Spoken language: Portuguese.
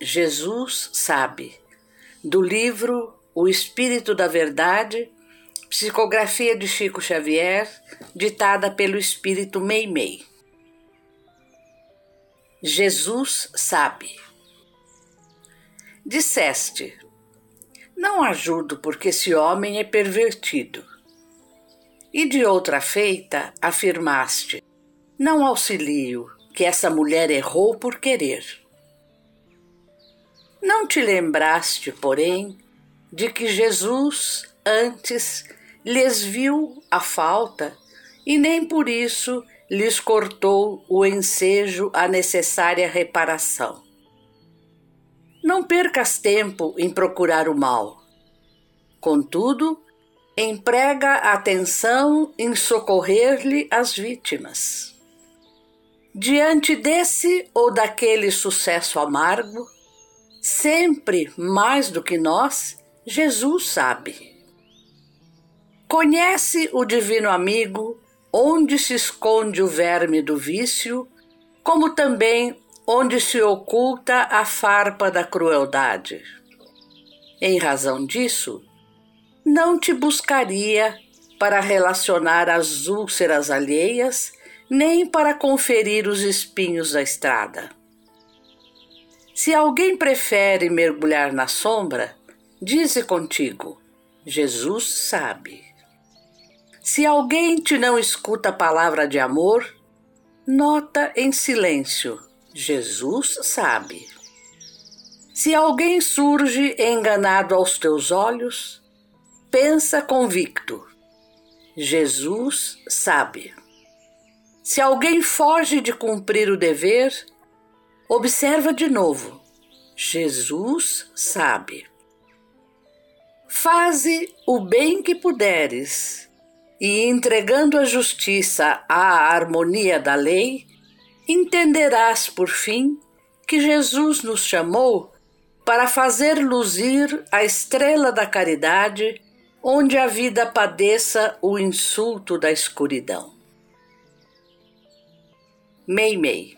Jesus Sabe, do livro O Espírito da Verdade, psicografia de Chico Xavier, ditada pelo Espírito Meimei. Jesus sabe. Disseste, não ajudo porque esse homem é pervertido. E de outra feita, afirmaste: Não auxilio, que essa mulher errou por querer. Não te lembraste, porém, de que Jesus antes lhes viu a falta e nem por isso lhes cortou o ensejo à necessária reparação. Não percas tempo em procurar o mal. Contudo, emprega atenção em socorrer-lhe as vítimas. Diante desse ou daquele sucesso amargo, sempre mais do que nós, Jesus sabe. Conhece o divino amigo onde se esconde o verme do vício, como também onde se oculta a farpa da crueldade. Em razão disso, não te buscaria para relacionar as úlceras alheias, nem para conferir os espinhos da estrada. Se alguém prefere mergulhar na sombra, dize contigo: Jesus sabe. Se alguém te não escuta a palavra de amor, nota em silêncio Jesus sabe. Se alguém surge enganado aos teus olhos, pensa convicto. Jesus sabe. Se alguém foge de cumprir o dever, observa de novo. Jesus sabe. Faze o bem que puderes, e entregando a justiça à harmonia da lei, entenderás por fim que Jesus nos chamou para fazer luzir a estrela da caridade onde a vida padeça o insulto da escuridão. Meimei.